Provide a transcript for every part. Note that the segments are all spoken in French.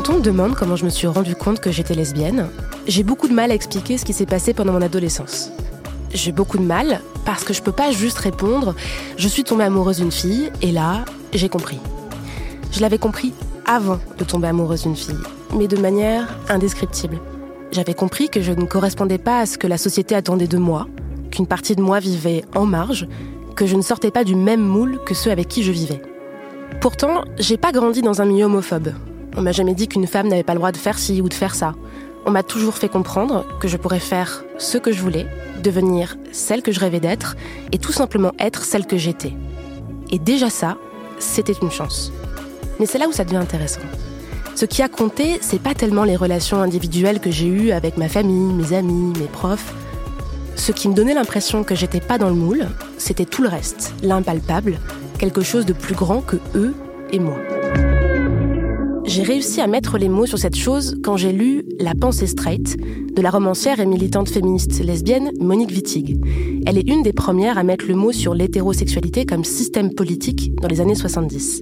Quand on me demande comment je me suis rendu compte que j'étais lesbienne, j'ai beaucoup de mal à expliquer ce qui s'est passé pendant mon adolescence. J'ai beaucoup de mal parce que je peux pas juste répondre je suis tombée amoureuse d'une fille et là, j'ai compris. Je l'avais compris avant de tomber amoureuse d'une fille, mais de manière indescriptible. J'avais compris que je ne correspondais pas à ce que la société attendait de moi, qu'une partie de moi vivait en marge, que je ne sortais pas du même moule que ceux avec qui je vivais. Pourtant, j'ai pas grandi dans un milieu homophobe. On m'a jamais dit qu'une femme n'avait pas le droit de faire ci ou de faire ça. On m'a toujours fait comprendre que je pourrais faire ce que je voulais, devenir celle que je rêvais d'être et tout simplement être celle que j'étais. Et déjà ça, c'était une chance. Mais c'est là où ça devient intéressant. Ce qui a compté, c'est pas tellement les relations individuelles que j'ai eues avec ma famille, mes amis, mes profs. Ce qui me donnait l'impression que j'étais pas dans le moule, c'était tout le reste, l'impalpable, quelque chose de plus grand que eux et moi. J'ai réussi à mettre les mots sur cette chose quand j'ai lu La pensée straight de la romancière et militante féministe lesbienne Monique Wittig. Elle est une des premières à mettre le mot sur l'hétérosexualité comme système politique dans les années 70.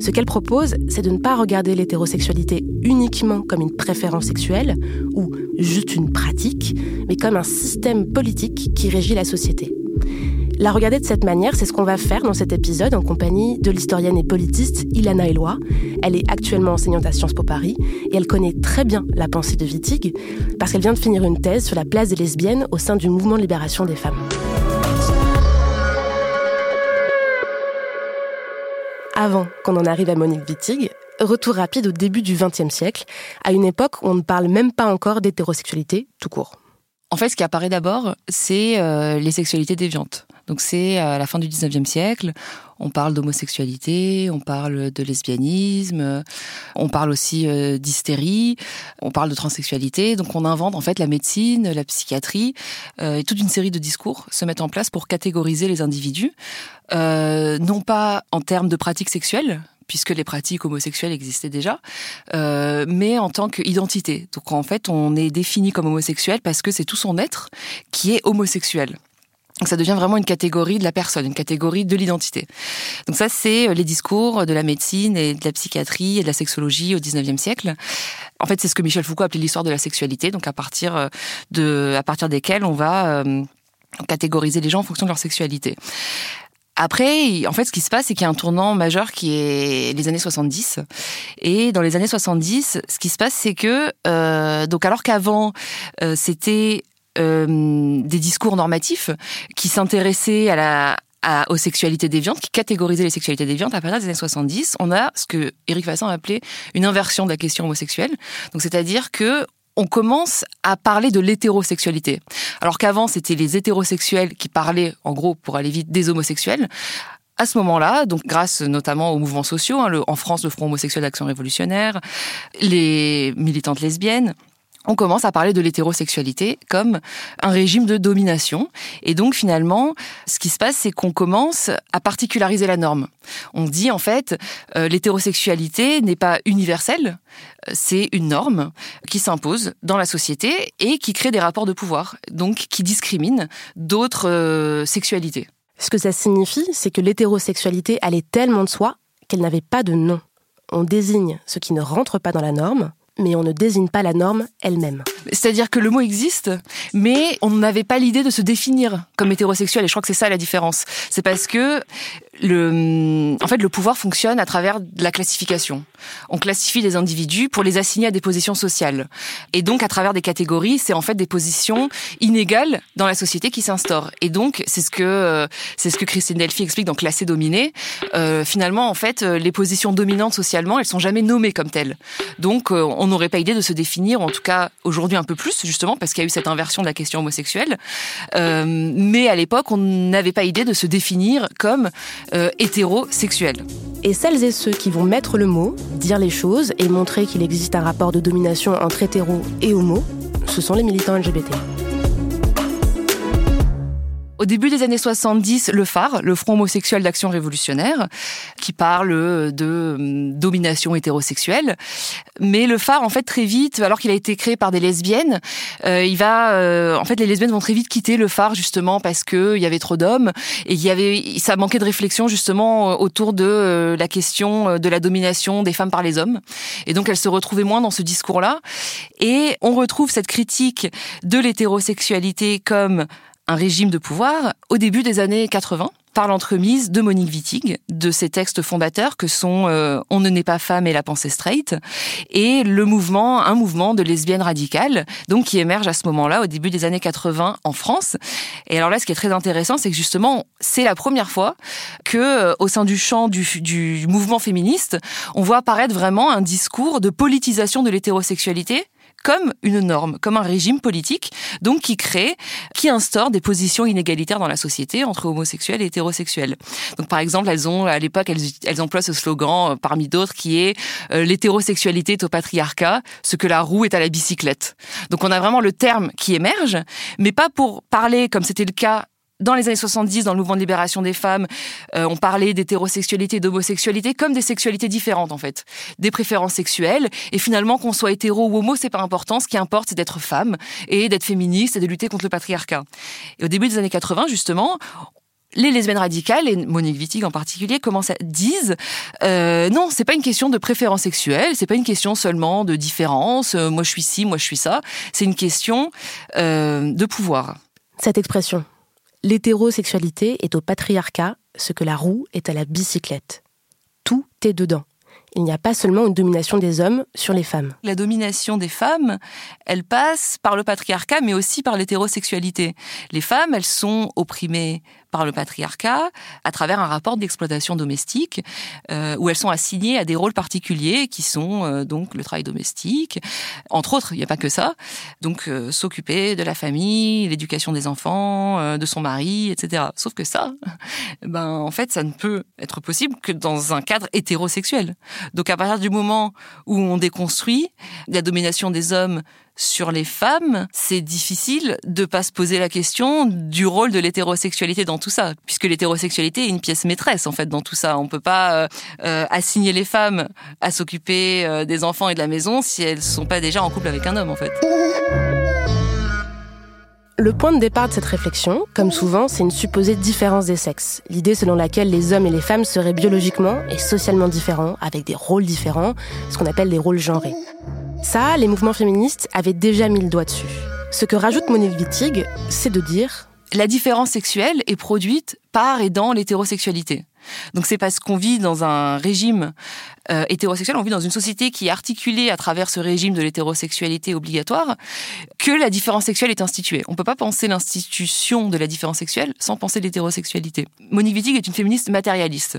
Ce qu'elle propose, c'est de ne pas regarder l'hétérosexualité uniquement comme une préférence sexuelle ou juste une pratique, mais comme un système politique qui régit la société. La regarder de cette manière, c'est ce qu'on va faire dans cet épisode en compagnie de l'historienne et politiste Ilana Eloi. Elle est actuellement enseignante à Sciences Po Paris et elle connaît très bien la pensée de Wittig parce qu'elle vient de finir une thèse sur la place des lesbiennes au sein du mouvement de libération des femmes. Avant qu'on en arrive à Monique Wittig, retour rapide au début du XXe siècle, à une époque où on ne parle même pas encore d'hétérosexualité tout court. En fait, ce qui apparaît d'abord, c'est euh, les sexualités déviantes. Donc c'est à la fin du 19e siècle, on parle d'homosexualité, on parle de lesbianisme, on parle aussi euh, d'hystérie, on parle de transsexualité. Donc on invente en fait la médecine, la psychiatrie euh, et toute une série de discours se mettent en place pour catégoriser les individus, euh, non pas en termes de pratiques sexuelles, puisque les pratiques homosexuelles existaient déjà, euh, mais en tant qu'identité. Donc en fait, on est défini comme homosexuel parce que c'est tout son être qui est homosexuel. Donc ça devient vraiment une catégorie de la personne, une catégorie de l'identité. Donc ça, c'est euh, les discours de la médecine et de la psychiatrie et de la sexologie au 19e siècle. En fait, c'est ce que Michel Foucault appelait l'histoire de la sexualité, donc à partir euh, de, à partir desquelles on va euh, catégoriser les gens en fonction de leur sexualité. Après, en fait, ce qui se passe, c'est qu'il y a un tournant majeur qui est les années 70. Et dans les années 70, ce qui se passe, c'est que, euh, donc alors qu'avant, euh, c'était euh, des discours normatifs qui s'intéressaient à la aux sexualités déviantes, qui catégorisaient les sexualités déviantes, à partir des années 70, on a ce que Éric Vassin a appelé une inversion de la question homosexuelle. Donc, c'est-à-dire que on commence à parler de l'hétérosexualité. Alors qu'avant, c'était les hétérosexuels qui parlaient, en gros, pour aller vite, des homosexuels. À ce moment-là, donc grâce notamment aux mouvements sociaux, hein, en France, le Front homosexuel d'action révolutionnaire, les militantes lesbiennes, on commence à parler de l'hétérosexualité comme un régime de domination. Et donc finalement, ce qui se passe, c'est qu'on commence à particulariser la norme. On dit en fait, euh, l'hétérosexualité n'est pas universelle, c'est une norme qui s'impose dans la société et qui crée des rapports de pouvoir, donc qui discrimine d'autres euh, sexualités. Ce que ça signifie, c'est que l'hétérosexualité allait tellement de soi qu'elle n'avait pas de nom. On désigne ce qui ne rentre pas dans la norme, mais on ne désigne pas la norme elle-même. C'est-à-dire que le mot existe, mais on n'avait pas l'idée de se définir comme hétérosexuel. Et je crois que c'est ça la différence. C'est parce que le, en fait, le pouvoir fonctionne à travers la classification. On classifie les individus pour les assigner à des positions sociales. Et donc, à travers des catégories, c'est en fait des positions inégales dans la société qui s'instaurent. Et donc, c'est ce que c'est ce que Christine Delphi explique dans Classé dominé. Euh, finalement, en fait, les positions dominantes socialement, elles sont jamais nommées comme telles. Donc, euh, on n'aurait pas idée de se définir, en tout cas aujourd'hui un peu plus, justement, parce qu'il y a eu cette inversion de la question homosexuelle. Euh, mais à l'époque, on n'avait pas idée de se définir comme euh, hétérosexuel. Et celles et ceux qui vont mettre le mot, dire les choses et montrer qu'il existe un rapport de domination entre hétéro et homo, ce sont les militants LGBT. Au début des années 70, le phare, le Front homosexuel d'action révolutionnaire, qui parle de hum, domination hétérosexuelle. Mais le phare, en fait, très vite, alors qu'il a été créé par des lesbiennes, euh, il va, euh, en fait, les lesbiennes vont très vite quitter le phare justement parce que il y avait trop d'hommes et il y avait, ça manquait de réflexion justement autour de la question de la domination des femmes par les hommes. Et donc elles se retrouvaient moins dans ce discours-là. Et on retrouve cette critique de l'hétérosexualité comme un régime de pouvoir au début des années 80 par l'entremise de Monique Wittig, de ses textes fondateurs que sont euh, On ne naît pas femme et la pensée straight, et le mouvement, un mouvement de lesbiennes radicales, donc qui émerge à ce moment-là, au début des années 80 en France. Et alors là, ce qui est très intéressant, c'est que justement, c'est la première fois que, euh, au sein du champ du, du mouvement féministe, on voit apparaître vraiment un discours de politisation de l'hétérosexualité comme une norme, comme un régime politique, donc qui crée, qui instaure des positions inégalitaires dans la société entre homosexuels et hétérosexuels. Donc par exemple, elles ont à l'époque, elles, emploient ce slogan euh, parmi d'autres qui est euh, l'hétérosexualité est au patriarcat, ce que la roue est à la bicyclette. Donc on a vraiment le terme qui émerge, mais pas pour parler comme c'était le cas dans les années 70, dans le mouvement de libération des femmes, euh, on parlait d'hétérosexualité et d'homosexualité comme des sexualités différentes en fait, des préférences sexuelles. Et finalement, qu'on soit hétéro ou homo, c'est pas important. Ce qui importe, c'est d'être femme et d'être féministe et de lutter contre le patriarcat. Et au début des années 80, justement, les lesbiennes radicales et Monique Wittig en particulier commencent à disent euh, non c'est pas une question de préférence sexuelle c'est pas une question seulement de différence euh, moi je suis ci moi je suis ça c'est une question euh, de pouvoir cette expression L'hétérosexualité est au patriarcat ce que la roue est à la bicyclette. Tout est dedans. Il n'y a pas seulement une domination des hommes sur les femmes. La domination des femmes, elle passe par le patriarcat, mais aussi par l'hétérosexualité. Les femmes, elles sont opprimées par le patriarcat à travers un rapport d'exploitation domestique euh, où elles sont assignées à des rôles particuliers qui sont euh, donc le travail domestique, entre autres, il n'y a pas que ça, donc euh, s'occuper de la famille, l'éducation des enfants, de son mari, etc. Sauf que ça, ben en fait, ça ne peut être possible que dans un cadre hétérosexuel. Donc à partir du moment où on déconstruit la domination des hommes sur les femmes, c'est difficile de pas se poser la question du rôle de l'hétérosexualité dans tout ça, puisque l'hétérosexualité est une pièce maîtresse en fait dans tout ça. On peut pas euh, euh, assigner les femmes à s'occuper euh, des enfants et de la maison si elles sont pas déjà en couple avec un homme en fait. Le point de départ de cette réflexion, comme souvent, c'est une supposée différence des sexes. L'idée selon laquelle les hommes et les femmes seraient biologiquement et socialement différents, avec des rôles différents, ce qu'on appelle les rôles genrés. Ça, les mouvements féministes avaient déjà mis le doigt dessus. Ce que rajoute Monique Wittig, c'est de dire la différence sexuelle est produite par et dans l'hétérosexualité. Donc c'est parce qu'on vit dans un régime euh, hétérosexuel, on vit dans une société qui est articulée à travers ce régime de l'hétérosexualité obligatoire, que la différence sexuelle est instituée. On peut pas penser l'institution de la différence sexuelle sans penser l'hétérosexualité. Monique Wittig est une féministe matérialiste.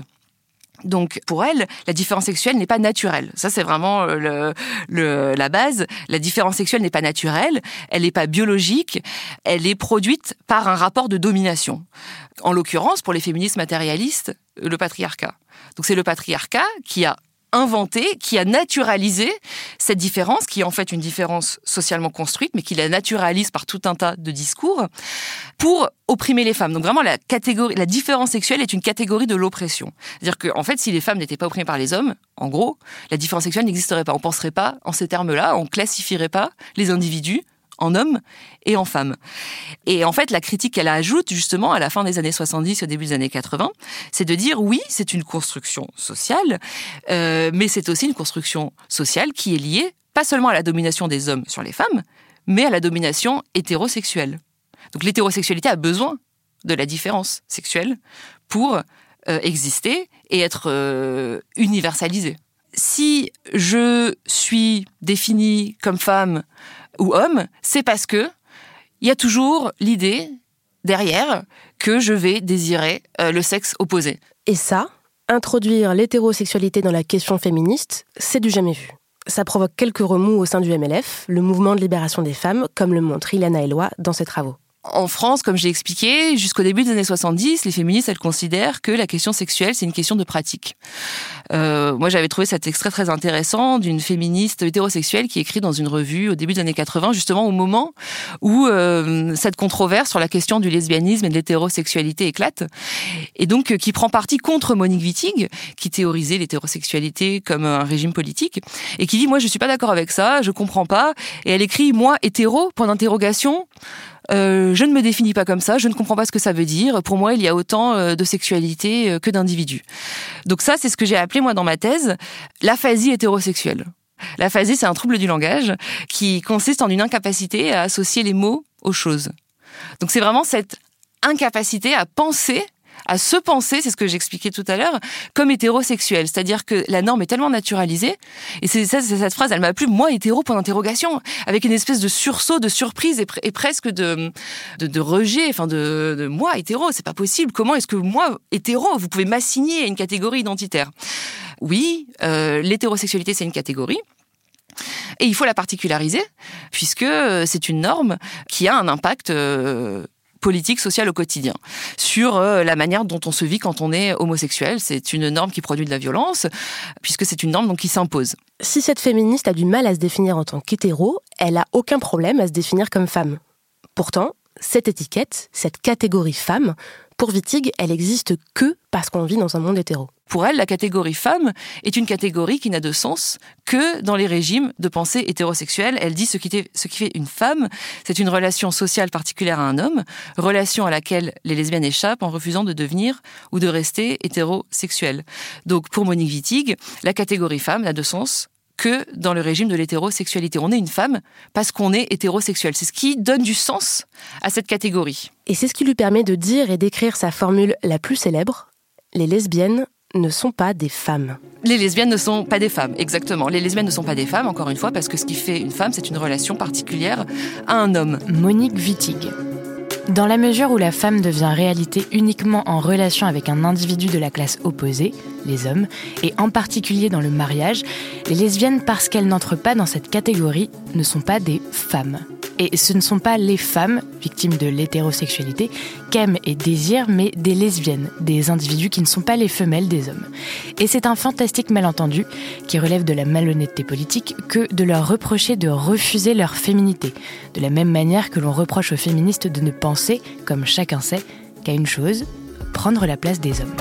Donc pour elle, la différence sexuelle n'est pas naturelle. Ça c'est vraiment euh, le, la base. La différence sexuelle n'est pas naturelle, elle n'est pas biologique, elle est produite par un rapport de domination. En l'occurrence, pour les féministes matérialistes, le patriarcat. Donc c'est le patriarcat qui a inventé, qui a naturalisé cette différence, qui est en fait une différence socialement construite, mais qui la naturalise par tout un tas de discours, pour opprimer les femmes. Donc vraiment, la catégorie, la différence sexuelle est une catégorie de l'oppression. C'est-à-dire qu'en en fait, si les femmes n'étaient pas opprimées par les hommes, en gros, la différence sexuelle n'existerait pas. On penserait pas en ces termes-là, on classifierait pas les individus en hommes et en femmes. Et en fait, la critique qu'elle ajoute justement à la fin des années 70 et au début des années 80, c'est de dire oui, c'est une construction sociale, euh, mais c'est aussi une construction sociale qui est liée pas seulement à la domination des hommes sur les femmes, mais à la domination hétérosexuelle. Donc l'hétérosexualité a besoin de la différence sexuelle pour euh, exister et être euh, universalisée. Si je suis définie comme femme ou homme, c'est parce que il y a toujours l'idée derrière que je vais désirer euh, le sexe opposé. Et ça, introduire l'hétérosexualité dans la question féministe, c'est du jamais vu. Ça provoque quelques remous au sein du MLF, le mouvement de libération des femmes, comme le montre Ilana Eloi dans ses travaux. En France, comme j'ai expliqué, jusqu'au début des années 70, les féministes, elles considèrent que la question sexuelle, c'est une question de pratique. Euh, moi, j'avais trouvé cet extrait très intéressant d'une féministe hétérosexuelle qui écrit dans une revue au début des années 80, justement au moment où euh, cette controverse sur la question du lesbianisme et de l'hétérosexualité éclate, et donc euh, qui prend parti contre Monique Wittig, qui théorisait l'hétérosexualité comme un régime politique, et qui dit moi je suis pas d'accord avec ça, je comprends pas, et elle écrit moi hétéro point d'interrogation. Euh, je ne me définis pas comme ça, je ne comprends pas ce que ça veut dire. Pour moi, il y a autant euh, de sexualité euh, que d'individus. Donc ça, c'est ce que j'ai appelé moi dans ma thèse l'aphasie hétérosexuelle. L'aphasie, c'est un trouble du langage qui consiste en une incapacité à associer les mots aux choses. Donc c'est vraiment cette incapacité à penser à se penser, c'est ce que j'expliquais tout à l'heure, comme hétérosexuel. C'est-à-dire que la norme est tellement naturalisée, et c'est cette phrase, elle m'a plu, moi hétéro, point d'interrogation, avec une espèce de sursaut, de surprise et, presque de, de, rejet, enfin de, moi hétéro, c'est pas possible. Comment est-ce que moi hétéro, vous pouvez m'assigner à une catégorie identitaire? Oui, euh, l'hétérosexualité c'est une catégorie. Et il faut la particulariser, puisque c'est une norme qui a un impact euh, politique, sociale au quotidien, sur euh, la manière dont on se vit quand on est homosexuel. C'est une norme qui produit de la violence, puisque c'est une norme qui s'impose. Si cette féministe a du mal à se définir en tant qu'hétéro, elle a aucun problème à se définir comme femme. Pourtant, cette étiquette, cette catégorie femme, pour Wittig, elle existe que parce qu'on vit dans un monde hétéro. Pour elle, la catégorie femme est une catégorie qui n'a de sens que dans les régimes de pensée hétérosexuelle. Elle dit ce qui, fait une femme, c'est une relation sociale particulière à un homme, relation à laquelle les lesbiennes échappent en refusant de devenir ou de rester hétérosexuelles. Donc pour Monique Wittig, la catégorie femme n'a de sens que dans le régime de l'hétérosexualité. On est une femme parce qu'on est hétérosexuel. C'est ce qui donne du sens à cette catégorie. Et c'est ce qui lui permet de dire et d'écrire sa formule la plus célèbre les lesbiennes ne sont pas des femmes. Les lesbiennes ne sont pas des femmes, exactement. Les lesbiennes ne sont pas des femmes, encore une fois, parce que ce qui fait une femme, c'est une relation particulière à un homme. Monique Wittig. Dans la mesure où la femme devient réalité uniquement en relation avec un individu de la classe opposée, les hommes, et en particulier dans le mariage, les lesbiennes, parce qu'elles n'entrent pas dans cette catégorie, ne sont pas des femmes. Et ce ne sont pas les femmes, victimes de l'hétérosexualité, qu'aiment et désirent, mais des lesbiennes, des individus qui ne sont pas les femelles des hommes. Et c'est un fantastique malentendu qui relève de la malhonnêteté politique que de leur reprocher de refuser leur féminité, de la même manière que l'on reproche aux féministes de ne penser, comme chacun sait, qu'à une chose, prendre la place des hommes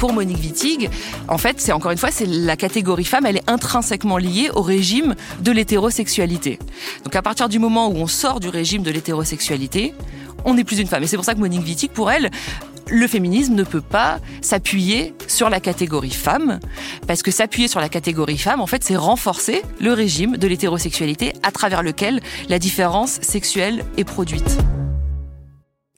pour Monique Wittig, en fait, c'est encore une fois, c'est la catégorie femme, elle est intrinsèquement liée au régime de l'hétérosexualité. Donc à partir du moment où on sort du régime de l'hétérosexualité, on n'est plus une femme. Et c'est pour ça que Monique Wittig, pour elle, le féminisme ne peut pas s'appuyer sur la catégorie femme, parce que s'appuyer sur la catégorie femme, en fait, c'est renforcer le régime de l'hétérosexualité à travers lequel la différence sexuelle est produite.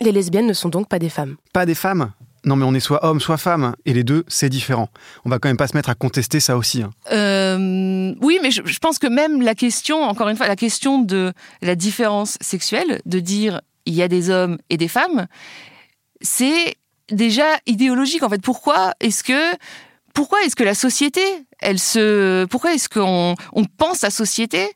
Les lesbiennes ne sont donc pas des femmes. Pas des femmes non, mais on est soit homme, soit femme, et les deux, c'est différent. On va quand même pas se mettre à contester ça aussi. Hein. Euh, oui, mais je, pense que même la question, encore une fois, la question de la différence sexuelle, de dire il y a des hommes et des femmes, c'est déjà idéologique. En fait, pourquoi est-ce que pourquoi est-ce que la société, elle se, pourquoi est-ce qu'on on pense la société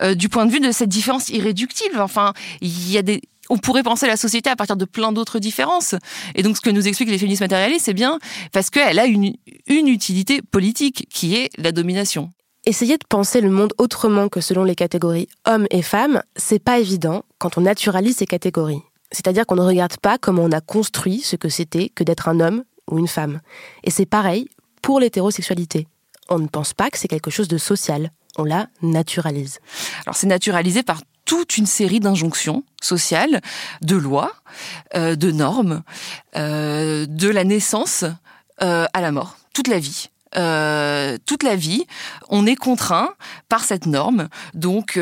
euh, du point de vue de cette différence irréductible? Enfin, il y a des on pourrait penser la société à partir de plein d'autres différences. Et donc, ce que nous expliquent les féministes matérialistes, c'est bien parce qu'elle a une, une utilité politique qui est la domination. Essayer de penser le monde autrement que selon les catégories hommes et femmes, c'est pas évident quand on naturalise ces catégories. C'est-à-dire qu'on ne regarde pas comment on a construit ce que c'était que d'être un homme ou une femme. Et c'est pareil pour l'hétérosexualité. On ne pense pas que c'est quelque chose de social. On la naturalise. Alors c'est naturalisé par toute une série d'injonctions sociales, de lois, euh, de normes, euh, de la naissance euh, à la mort, toute la vie. toute la vie, on est contraint par cette norme, donc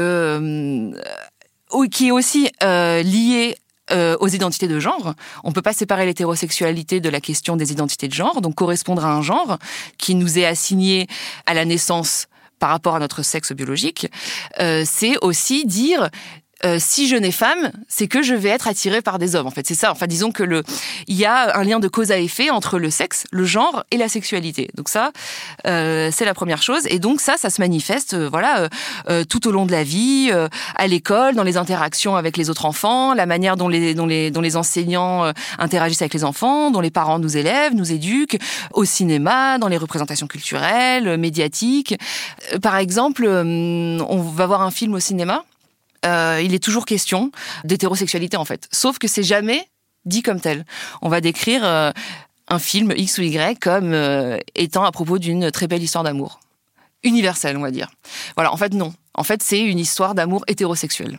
qui est aussi liée aux identités de genre. On peut pas séparer l'hétérosexualité de la question des identités de genre, donc correspondre à un genre qui nous est assigné à la naissance par rapport à notre sexe biologique, euh, c'est aussi dire euh, si je nais femme, c'est que je vais être attirée par des hommes. En fait, c'est ça. Enfin, disons que le, il y a un lien de cause à effet entre le sexe, le genre et la sexualité. Donc ça, euh, c'est la première chose. Et donc ça, ça se manifeste, euh, voilà, tout au long de la vie, à l'école, dans les interactions avec les autres enfants, la manière dont les, dont les, dont les enseignants interagissent avec les enfants, dont les parents nous élèvent, nous éduquent, au cinéma, dans les représentations culturelles, médiatiques. Par exemple, on va voir un film au cinéma euh, il est toujours question d'hétérosexualité en fait. Sauf que c'est jamais dit comme tel. On va décrire euh, un film X ou Y comme euh, étant à propos d'une très belle histoire d'amour. Universelle, on va dire. Voilà, en fait non. En fait, c'est une histoire d'amour hétérosexuel.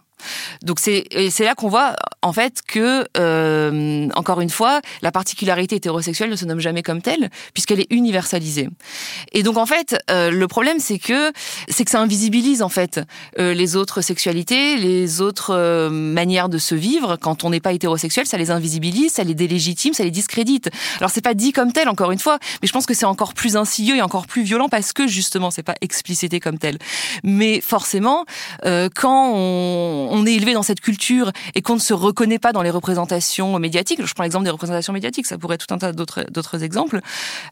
Donc c'est là qu'on voit en fait que euh, encore une fois la particularité hétérosexuelle ne se nomme jamais comme telle puisqu'elle est universalisée. Et donc en fait euh, le problème c'est que c'est que ça invisibilise en fait euh, les autres sexualités, les autres euh, manières de se vivre quand on n'est pas hétérosexuel, ça les invisibilise, ça les délégitime, ça les discrédite. Alors c'est pas dit comme tel encore une fois, mais je pense que c'est encore plus insidieux et encore plus violent parce que justement c'est pas explicité comme tel. Mais forcément euh, quand on on est élevé dans cette culture et qu'on ne se reconnaît pas dans les représentations médiatiques, je prends l'exemple des représentations médiatiques, ça pourrait être tout un tas d'autres exemples,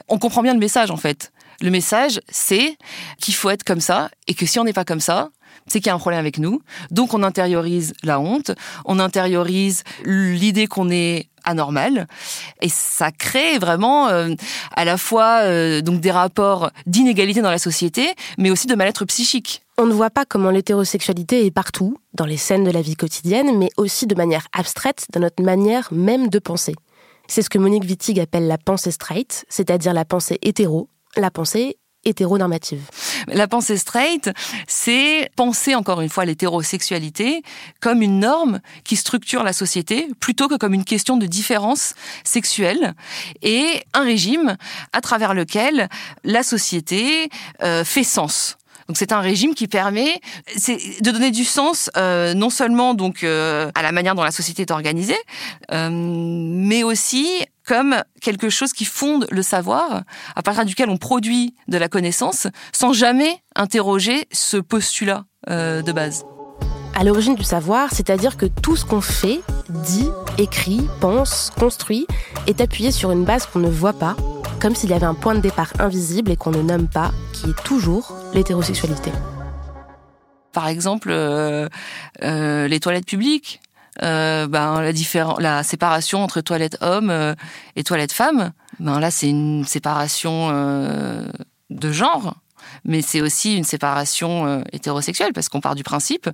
on comprend bien le message en fait. Le message, c'est qu'il faut être comme ça et que si on n'est pas comme ça, c'est qu'il y a un problème avec nous. Donc on intériorise la honte, on intériorise l'idée qu'on est anormal et ça crée vraiment euh, à la fois euh, donc des rapports d'inégalité dans la société mais aussi de mal-être psychique. On ne voit pas comment l'hétérosexualité est partout, dans les scènes de la vie quotidienne, mais aussi de manière abstraite dans notre manière même de penser. C'est ce que Monique Wittig appelle la pensée straight, c'est-à-dire la pensée hétéro, la pensée hétéronormative. La pensée straight, c'est penser encore une fois l'hétérosexualité comme une norme qui structure la société plutôt que comme une question de différence sexuelle et un régime à travers lequel la société euh, fait sens. Donc c'est un régime qui permet de donner du sens euh, non seulement euh, à la manière dont la société est organisée, euh, mais aussi comme quelque chose qui fonde le savoir, à partir duquel on produit de la connaissance, sans jamais interroger ce postulat de base. À l'origine du savoir, c'est-à-dire que tout ce qu'on fait, dit, écrit, pense, construit, est appuyé sur une base qu'on ne voit pas, comme s'il y avait un point de départ invisible et qu'on ne nomme pas, qui est toujours l'hétérosexualité. Par exemple, euh, euh, les toilettes publiques, euh, ben, la, séparation entre toilettes hommes et toilettes femmes, ben, là c'est une séparation de genre mais c'est aussi une séparation euh, hétérosexuelle parce qu'on part du principe,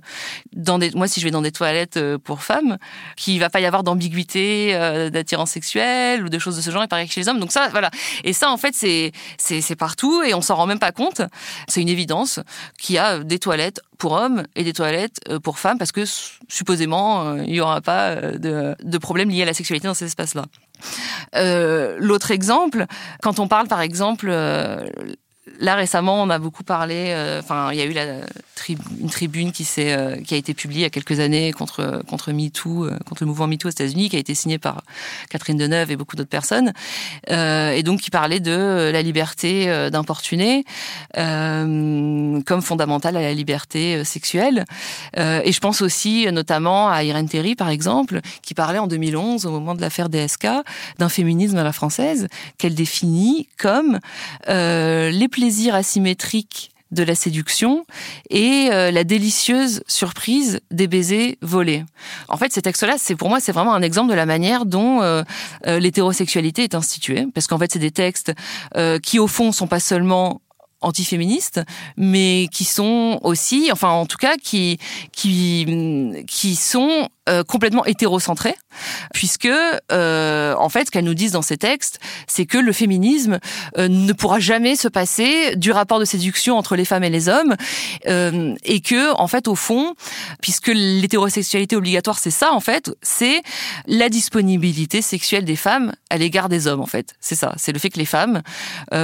dans des, moi si je vais dans des toilettes euh, pour femmes, qu'il va pas y avoir d'ambiguïté, euh, d'attirance sexuelle ou de choses de ce genre, et pareil chez les hommes. Donc ça, voilà. Et ça, en fait, c'est c'est partout et on s'en rend même pas compte. C'est une évidence qu'il y a des toilettes pour hommes et des toilettes pour femmes parce que supposément il y aura pas de, de problème lié à la sexualité dans ces espaces-là. Euh, L'autre exemple, quand on parle par exemple Là récemment, on a beaucoup parlé. Euh, enfin, il y a eu la une tribune qui s'est euh, qui a été publiée il y a quelques années contre contre MeToo, euh, contre le mouvement MeToo aux États-Unis, qui a été signée par Catherine Deneuve et beaucoup d'autres personnes, et donc qui parlait de la liberté d'importuner comme fondamentale à la liberté sexuelle. et je pense aussi notamment à Irène Théry, par exemple, qui parlait en 2011, au moment de l'affaire DSK, d'un féminisme à la française qu'elle définit comme les plaisir asymétrique de la séduction et euh, la délicieuse surprise des baisers volés. En fait, ces textes-là, c'est pour moi, c'est vraiment un exemple de la manière dont euh, euh, l'hétérosexualité est instituée, parce qu'en fait, c'est des textes qui, au fond, sont pas seulement antiféministes, mais qui sont aussi, enfin en tout cas, qui qui qui sont euh, complètement hétérocentrés, puisque euh, en fait, ce qu'elles nous disent dans ces textes, c'est que le féminisme euh, ne pourra jamais se passer du rapport de séduction entre les femmes et les hommes, euh, et que en fait, au fond, puisque l'hétérosexualité obligatoire, c'est ça en fait, c'est la disponibilité sexuelle des femmes à l'égard des hommes en fait, c'est ça, c'est le fait que les femmes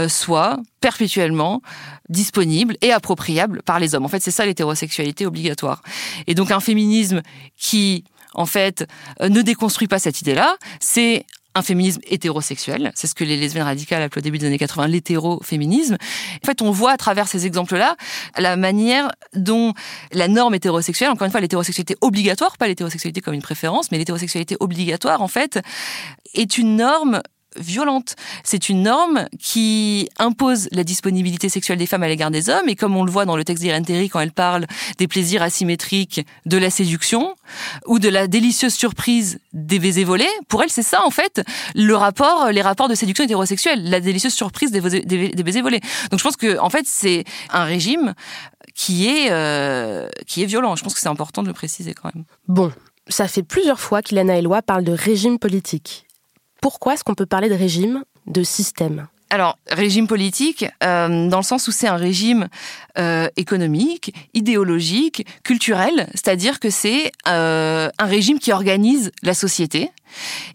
soient perpétuellement disponibles et appropriables par les hommes. En fait, c'est ça l'hétérosexualité obligatoire. Et donc un féminisme qui en fait, euh, ne déconstruit pas cette idée-là. C'est un féminisme hétérosexuel. C'est ce que les lesbiennes radicales appelaient au début des années 80 l'hétéroféminisme. En fait, on voit à travers ces exemples-là la manière dont la norme hétérosexuelle, encore une fois, l'hétérosexualité obligatoire, pas l'hétérosexualité comme une préférence, mais l'hétérosexualité obligatoire, en fait, est une norme violente. C'est une norme qui impose la disponibilité sexuelle des femmes à l'égard des hommes, et comme on le voit dans le texte d'Irène Terry quand elle parle des plaisirs asymétriques de la séduction, ou de la délicieuse surprise des baisers volés, pour elle c'est ça en fait, le rapport, les rapports de séduction hétérosexuelle, la délicieuse surprise des, baisers volés. Donc je pense que en fait c'est un régime qui est, euh, qui est violent. Je pense que c'est important de le préciser quand même. Bon, ça fait plusieurs fois qu'Ilana Eloi parle de régime politique. Pourquoi est-ce qu'on peut parler de régime, de système? Alors, régime politique, euh, dans le sens où c'est un régime euh, économique, idéologique, culturel, c'est-à-dire que c'est euh, un régime qui organise la société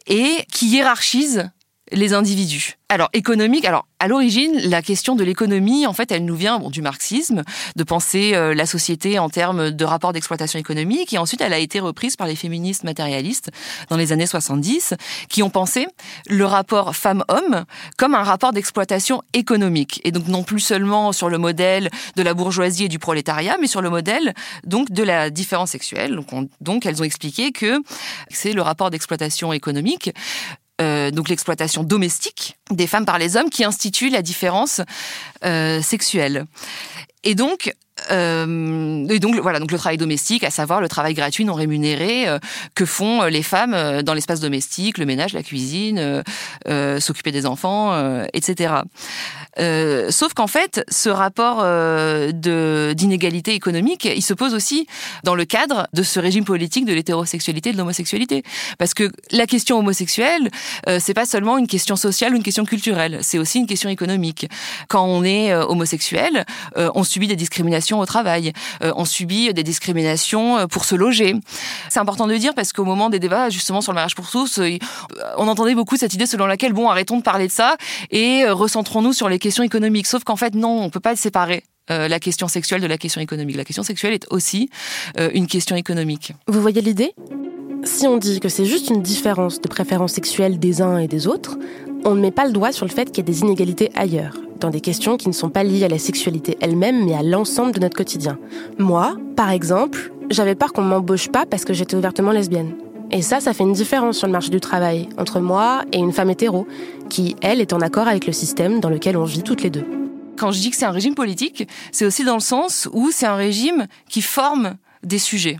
et qui hiérarchise les individus. Alors économique, alors à l'origine, la question de l'économie, en fait, elle nous vient bon, du marxisme, de penser euh, la société en termes de rapport d'exploitation économique, et ensuite elle a été reprise par les féministes matérialistes dans les années 70, qui ont pensé le rapport femme-homme comme un rapport d'exploitation économique, et donc non plus seulement sur le modèle de la bourgeoisie et du prolétariat, mais sur le modèle donc de la différence sexuelle. Donc, donc elles ont expliqué que c'est le rapport d'exploitation économique euh, donc l'exploitation domestique des femmes par les hommes qui institue la différence euh, sexuelle. Et donc, euh, et donc voilà, donc le travail domestique, à savoir le travail gratuit non rémunéré euh, que font euh, les femmes euh, dans l'espace domestique, le ménage, la cuisine, euh, s'occuper des enfants, etc. sauf qu'en fait, ce rapport d'inégalité économique, il se pose aussi dans le cadre de ce régime politique de l'hétérosexualité et de l'homosexualité, parce que la question homosexuelle, c'est pas seulement une question sociale ou une question culturelle, c'est aussi une question économique. Quand on est homosexuel, on subit des discriminations au travail, euh, on subit des discriminations euh, pour se loger. C'est important de le dire parce qu'au moment des débats justement sur le mariage pour tous, euh, on entendait beaucoup cette idée selon laquelle bon arrêtons de parler de ça et recentrons-nous sur les questions économiques. Sauf qu'en fait non, on peut pas séparer. la question sexuelle de la question économique. La question sexuelle est aussi une question économique. Vous voyez l'idée? Si on dit que c'est juste une différence de préférence sexuelle des uns et des autres, on ne met pas le doigt sur le fait qu'il y a des inégalités ailleurs dans des questions qui ne sont pas liées à la sexualité elle-même, mais à l'ensemble de notre quotidien. Moi, par exemple, j'avais peur qu'on m'embauche pas parce que j'étais ouvertement lesbienne. Et ça, ça fait une différence sur le marché du travail entre moi et une femme hétéro, qui, elle, est en accord avec le système dans lequel on vit toutes les deux. Quand je dis que c'est un régime politique, c'est aussi dans le sens où c'est un régime qui forme des sujets.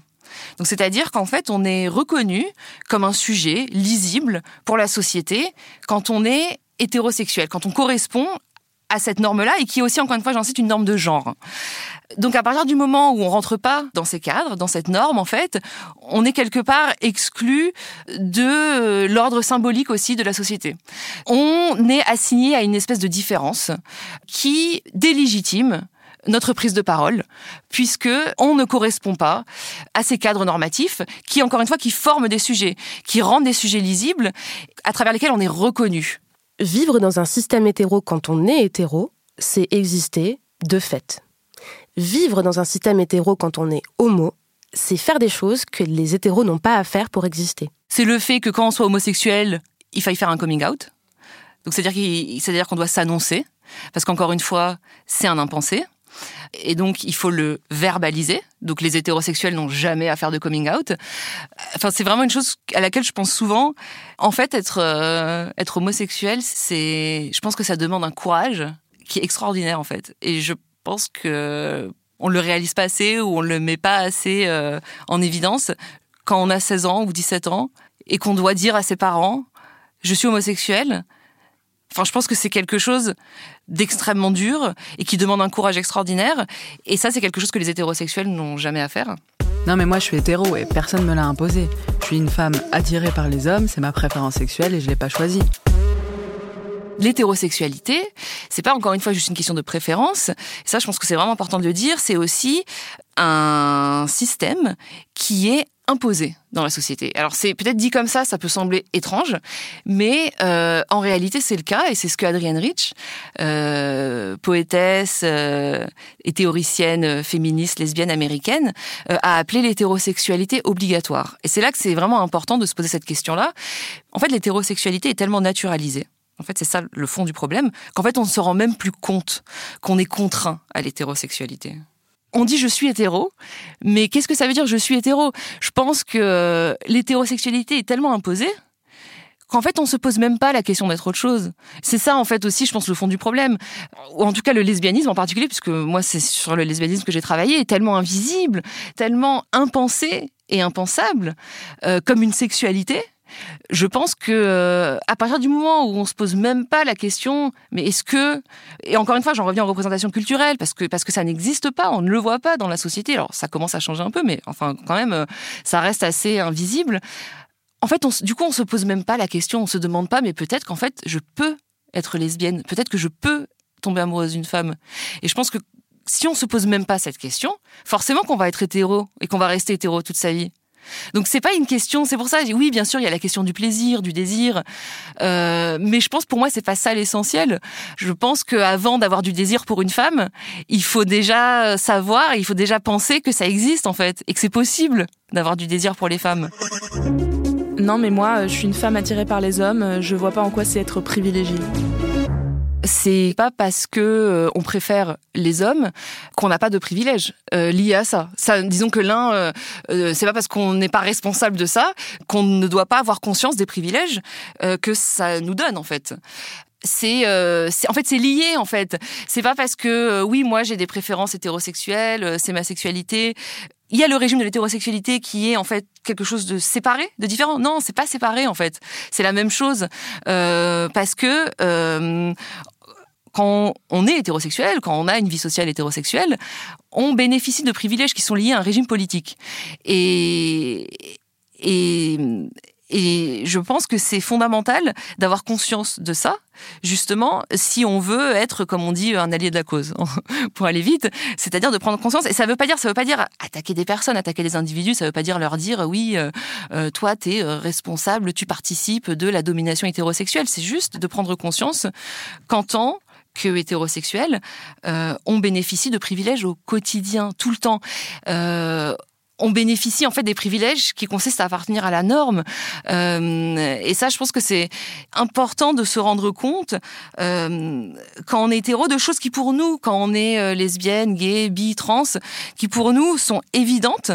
Donc c'est-à-dire qu'en fait, on est reconnu comme un sujet lisible pour la société quand on est hétérosexuel, quand on correspond à cette norme-là et qui est aussi, encore une fois, j'en cite, une norme de genre. Donc à partir du moment où on rentre pas dans ces cadres, dans cette norme, en fait, on est quelque part exclu de l'ordre symbolique aussi de la société. On est assigné à une espèce de différence qui délégitime notre prise de parole, puisque on ne correspond pas à ces cadres normatifs qui, encore une fois, qui forment des sujets, qui rendent des sujets lisibles, à travers lesquels on est reconnu. Vivre dans un système hétéro quand on est hétéro, c'est exister de fait. Vivre dans un système hétéro quand on est homo, c'est faire des choses que les hétéros n'ont pas à faire pour exister. C'est le fait que quand on soit homosexuel, il faille faire un coming out. Donc c'est-à-dire qu'on doit s'annoncer, parce qu'encore une fois, c'est un impensé. Et donc, il faut le verbaliser. Donc, les hétérosexuels n'ont jamais à faire de coming out. Enfin, c'est vraiment une chose à laquelle je pense souvent. En fait, être, euh, être homosexuel, c'est, je pense que ça demande un courage qui est extraordinaire, en fait. Et je pense que on le réalise pas assez ou on le met pas assez euh, en évidence quand on a 16 ans ou 17 ans et qu'on doit dire à ses parents, je suis homosexuel Enfin, je pense que c'est quelque chose d'extrêmement dur et qui demande un courage extraordinaire. Et ça, c'est quelque chose que les hétérosexuels n'ont jamais à faire. Non, mais moi, je suis hétéro et personne me l'a imposé. Je suis une femme attirée par les hommes, c'est ma préférence sexuelle et je l'ai pas choisie. L'hétérosexualité, c'est pas encore une fois juste une question de préférence. ça, je pense que c'est vraiment important de le dire. C'est aussi un système qui est imposé dans la société. Alors c'est peut-être dit comme ça, ça peut sembler étrange, mais euh, en réalité c'est le cas et c'est ce que Adrienne Rich, euh, poétesse euh, et théoricienne féministe lesbienne américaine, euh, a appelé l'hétérosexualité obligatoire. Et c'est là que c'est vraiment important de se poser cette question-là. En fait, l'hétérosexualité est tellement naturalisée. En fait, c'est ça le fond du problème, qu'en fait on ne se rend même plus compte qu'on est contraint à l'hétérosexualité on dit je suis hétéro, mais qu'est-ce que ça veut dire je suis hétéro? Je pense que l'hétérosexualité est tellement imposée qu'en fait on se pose même pas la question d'être autre chose. C'est ça en fait aussi, je pense, le fond du problème. Ou en tout cas le lesbianisme en particulier, puisque moi c'est sur le lesbianisme que j'ai travaillé, est tellement invisible, tellement impensé et impensable euh, comme une sexualité je pense que euh, à partir du moment où on se pose même pas la question, mais est-ce que et encore une fois, j'en reviens aux représentations culturelles parce que parce que ça n'existe pas, on ne le voit pas dans la société. Alors ça commence à changer un peu, mais enfin quand même, euh, ça reste assez invisible. En fait, du coup, on se pose même pas la question, on se demande pas, mais peut-être qu'en fait, je peux être lesbienne, peut-être que je peux tomber amoureuse d'une femme. Et je pense que si on se pose même pas cette question, forcément qu'on va être hétéro et qu'on va rester hétéro toute sa vie. Donc c'est pas une question, c'est pour ça, oui, bien sûr, il y a la question du plaisir, du désir, euh, mais je pense pour moi c'est pas ça l'essentiel. Je pense qu'avant d'avoir du désir pour une femme, il faut déjà savoir, il faut déjà penser que ça existe en fait et que c'est possible d'avoir du désir pour les femmes. Non, mais moi, je suis une femme attirée par les hommes, je vois pas en quoi c'est être privilégiée c'est pas parce que euh, on préfère les hommes qu'on n'a pas de privilèges euh, liés à ça. ça disons que l'un, euh, euh, c'est pas parce qu'on n'est pas responsable de ça qu'on ne doit pas avoir conscience des privilèges que ça nous donne en fait c'est en fait c'est lié en fait c'est pas parce que oui moi j'ai des préférences hétérosexuelles c'est ma sexualité il y a le régime de l'hétérosexualité qui est en fait quelque chose de séparé, de différent. Non, c'est pas séparé en fait. C'est la même chose euh, parce que euh, quand on est hétérosexuel, quand on a une vie sociale hétérosexuelle, on bénéficie de privilèges qui sont liés à un régime politique. Et, et, et je pense que c'est fondamental d'avoir conscience de ça, justement, si on veut être, comme on dit, un allié de la cause, pour aller vite, c'est-à-dire de prendre conscience. Et ça veut pas dire, ça veut pas dire attaquer des personnes, attaquer des individus, ça veut pas dire leur dire, oui, euh, euh toi, t'es euh, responsable, tu participes de la domination hétérosexuelle. C'est juste de prendre conscience qu'en tant que hétérosexuels, euh, on de privilèges au quotidien, tout le temps. Euh, on bénéficie en fait des privilèges qui consistent à appartenir à la norme. Euh, et ça, je pense que c'est important de se rendre compte euh, quand on est hétéro de choses qui pour nous, quand on est euh, lesbienne, gay, bi, trans, qui pour nous sont évidentes.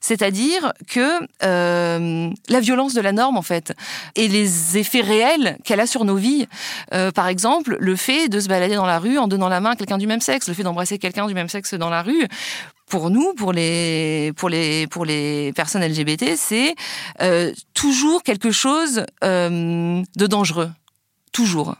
C'est-à-dire que euh, la violence de la norme, en fait, et les effets réels qu'elle a sur nos vies. Euh, par exemple, le fait de se balader dans la rue en donnant la main à quelqu'un du même sexe, le fait d'embrasser quelqu'un du même sexe dans la rue, pour nous, pour les, pour les, pour les personnes LGBT, c'est euh, toujours quelque chose euh, de dangereux. Toujours.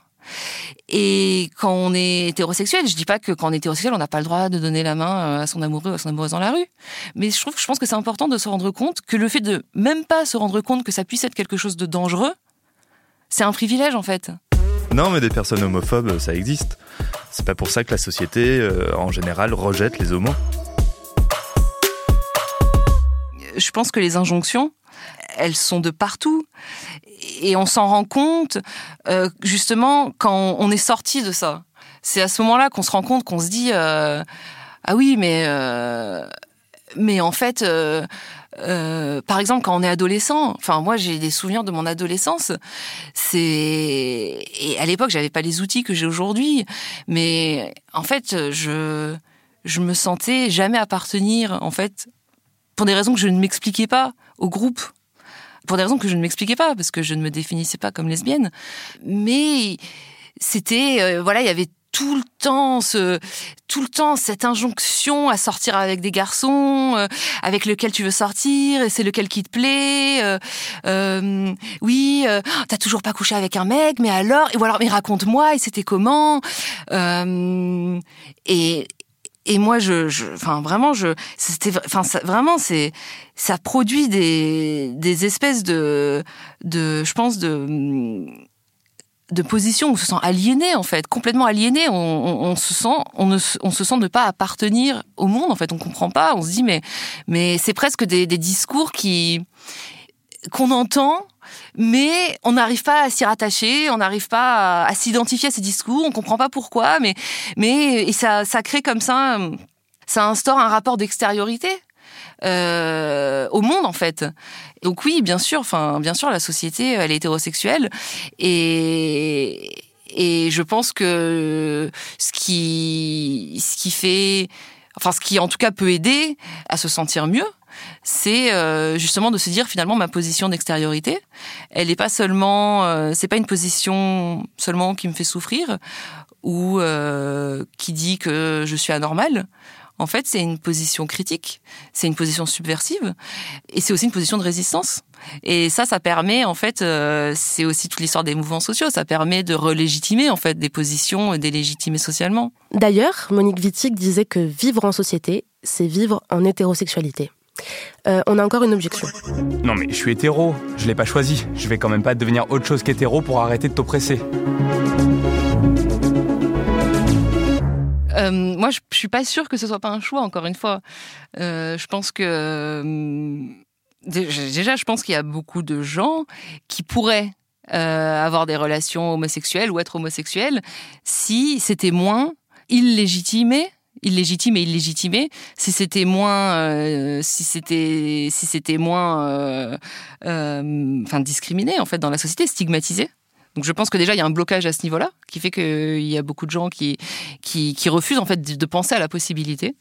Et quand on est hétérosexuel, je dis pas que quand on est hétérosexuel, on n'a pas le droit de donner la main euh, à son amoureux ou à son amoureuse dans la rue. Mais je trouve, je pense que c'est important de se rendre compte que le fait de même pas se rendre compte que ça puisse être quelque chose de dangereux, c'est un privilège en fait. Non, mais des personnes homophobes, ça existe. C'est pas pour ça que la société, en général, rejette les homos je pense que les injonctions, elles sont de partout. Et on s'en rend compte euh, justement quand on est sorti de ça. C'est à ce moment-là qu'on se rend compte qu'on se dit euh, ah oui mais euh, mais en fait par exemple quand on est adolescent, enfin moi j'ai des souvenirs de mon adolescence. C'est et à l'époque j'avais pas les outils que j'ai aujourd'hui, mais en fait je je me sentais jamais appartenir en fait pour des raisons que je ne m'expliquais pas au groupe. Pour des raisons que je ne m'expliquais pas, parce que je ne me définissais pas comme lesbienne. Mais c'était, euh, voilà, il y avait tout le temps ce tout le temps cette injonction à sortir avec des garçons euh, avec lequel tu veux sortir et c'est lequel qui te plaît euh, euh oui euh, t'as toujours pas couché avec un mec mais alors et voilà mais raconte-moi et c'était comment et et moi je enfin vraiment je c'était enfin vraiment c'est ça produit des des espèces de de je pense de de position, on se sent aliéné en fait, complètement aliéné. On, se sent, on, ne, on se sent ne pas appartenir au monde en fait. On comprend pas. On se dit mais mais c'est presque des, des discours qui qu'on entend, mais on n'arrive pas à s'y rattacher, on n'arrive pas à, s'identifier à ces discours, on comprend pas pourquoi, mais mais et ça ça crée comme ça, ça instaure un rapport d'extériorité. Euh, au monde en fait. Donc oui, bien sûr, enfin bien sûr la société elle est hétérosexuelle et et je pense que ce qui ce qui fait enfin ce qui en tout cas peut aider à se sentir mieux, c'est euh, justement de se dire finalement ma position d'extériorité, elle n'est pas seulement, euh, c'est pas une position seulement qui me fait souffrir ou euh, qui dit que je suis anormale. En fait, c'est une position critique, c'est une position subversive, et c'est aussi une position de résistance. Et ça, ça permet, en fait, c'est aussi toute l'histoire des mouvements sociaux, ça permet de relégitimer, en fait, des positions délégitimer socialement. D'ailleurs, Monique Wittig disait que vivre en société, c'est vivre en hétérosexualité. Euh, on a encore une objection. Non mais je suis hétéro, je l'ai pas choisi. Je vais quand même pas devenir autre chose qu'hétéro pour arrêter de t'oppresser. Euh, moi, je, suis pas sûre que ce soit pas un choix. Encore une fois, euh, je pense que déjà, je pense qu'il y a beaucoup de gens qui pourraient avoir des relations homosexuelles ou être homosexuels si c'était moins illégitimé illégitime et illégitimé si c'était moins euh, si c'était si c'était moins euh, euh, enfin discriminé en fait dans la société stigmatisé. Donc je pense que déjà il y a un blocage à ce niveau-là qui fait qu'il y a beaucoup de gens qui, qui, qui refusent en fait de penser à la possibilité.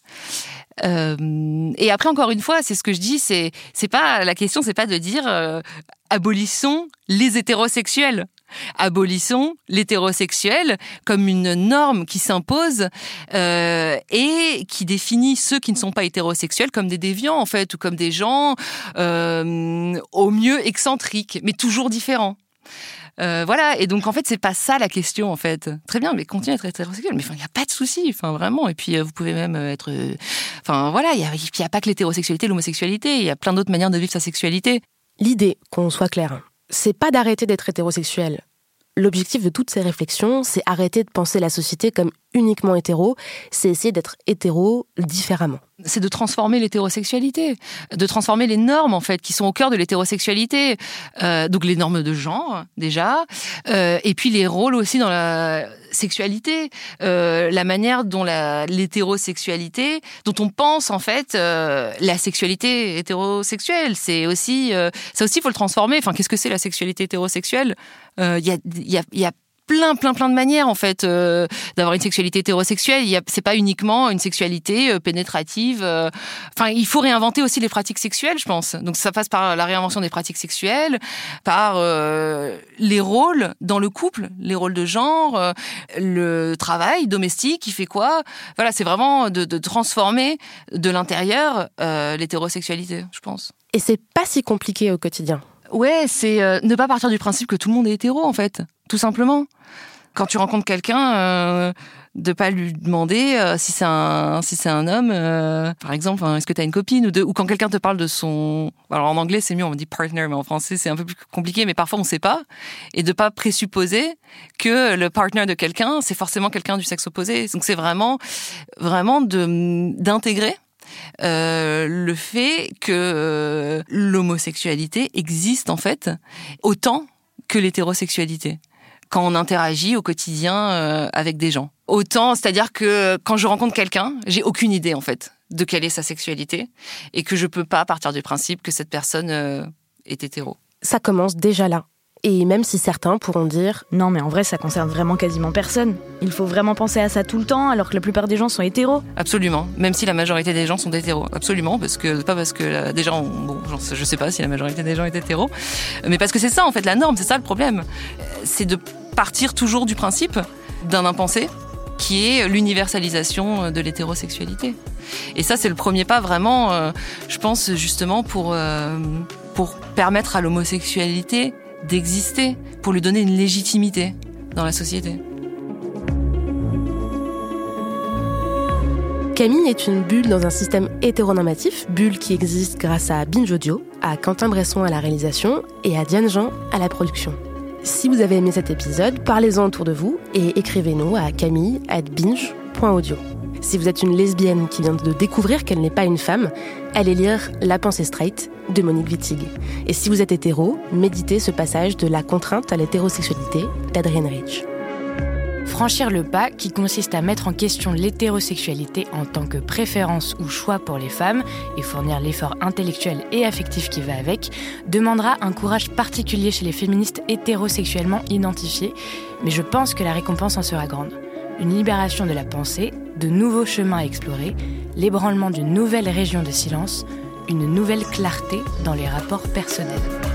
Euh, et après encore une fois, c'est ce que je dis, c'est c'est pas la question, c'est pas de dire euh, abolissons les hétérosexuels abolissons l'hétérosexuel comme une norme qui s'impose euh, et qui définit ceux qui ne sont pas hétérosexuels comme des déviants en fait ou comme des gens euh, au mieux excentriques mais toujours différents. Euh, voilà, et donc en fait, c'est pas ça la question en fait. Très bien, mais continuez à être hétérosexuel, mais il n'y a pas de souci, enfin vraiment. Et puis vous pouvez même être, enfin voilà, il n'y a, a, pas que l'hétérosexualité, l'homosexualité, il y a plein d'autres manières de vivre sa sexualité. L'idée, qu'on soit clair, c'est pas d'arrêter d'être hétérosexuel. L'objectif de toutes ces réflexions, c'est arrêter de penser la société comme uniquement hétéro, c'est essayer d'être hétéro différemment. C'est de transformer l'hétérosexualité, de transformer les normes en fait qui sont au cœur de l'hétérosexualité. Euh, donc les normes de genre déjà, euh, et puis les rôles aussi dans la sexualité, euh, la manière dont l'hétérosexualité, dont on pense en fait la sexualité hétérosexuelle, c'est aussi ça aussi faut le transformer. Enfin qu'est-ce que c'est la sexualité hétérosexuelle? Il y a, y, a, y a plein, plein, plein de manières en fait euh, d'avoir une sexualité hétérosexuelle. Il c'est pas uniquement une sexualité euh, pénétrative. Euh. Enfin, il faut réinventer aussi les pratiques sexuelles, je pense. Donc ça passe par la réinvention des pratiques sexuelles, par les rôles dans le couple, les rôles de genre, le travail domestique, qui fait quoi. Voilà, c'est vraiment de, de, transformer de l'intérieur l'hétérosexualité, je pense. Et c'est pas si compliqué au quotidien. Ouais, c'est ne pas partir du principe que tout le monde est hétéro en fait tout simplement. Quand tu rencontres quelqu'un, euh, de pas lui demander euh, si c'est un si c'est un homme, euh, par exemple, est-ce que tu as une copine ou ou quand quelqu'un te parle de son, alors en anglais c'est mieux, on dit partner, mais en français c'est un peu plus compliqué, mais parfois on sait pas, et de pas présupposer que le partner de quelqu'un c'est forcément quelqu'un du sexe opposé. Donc c'est vraiment vraiment de d'intégrer euh, le fait que euh, l'homosexualité existe en fait autant que l'hétérosexualité quand on interagit au quotidien euh, avec des gens. Autant, c'est-à-dire que quand je rencontre quelqu'un, j'ai aucune idée en fait de quelle est sa sexualité et que je peux pas partir du principe que cette personne est hétéro. Ça commence déjà là. Et même si certains pourront dire Non, mais en vrai, ça concerne vraiment quasiment personne. Il faut vraiment penser à ça tout le temps, alors que la plupart des gens sont hétéros. Absolument. Même si la majorité des gens sont hétéros. Absolument. Parce que, pas parce que des gens. Bon, je sais pas si la majorité des gens est hétéros. Mais parce que c'est ça, en fait, la norme. C'est ça le problème. C'est de partir toujours du principe d'un impensé qui est l'universalisation de l'hétérosexualité. Et ça, c'est le premier pas vraiment, euh, je pense, justement, pour, euh, pour permettre à l'homosexualité d'exister, pour lui donner une légitimité dans la société. Camille est une bulle dans un système hétéronormatif, bulle qui existe grâce à Binge Audio, à Quentin Bresson à la réalisation et à Diane Jean à la production. Si vous avez aimé cet épisode, parlez-en autour de vous et écrivez-nous à camille at binge.audio. Si vous êtes une lesbienne qui vient de découvrir qu'elle n'est pas une femme, allez lire La pensée straight de Monique Wittig. Et si vous êtes hétéro, méditez ce passage de La contrainte à l'hétérosexualité d'Adrienne Rich. Franchir le pas, qui consiste à mettre en question l'hétérosexualité en tant que préférence ou choix pour les femmes et fournir l'effort intellectuel et affectif qui va avec, demandera un courage particulier chez les féministes hétérosexuellement identifiées, mais je pense que la récompense en sera grande. Une libération de la pensée, de nouveaux chemins à explorer, l'ébranlement d'une nouvelle région de silence, une nouvelle clarté dans les rapports personnels.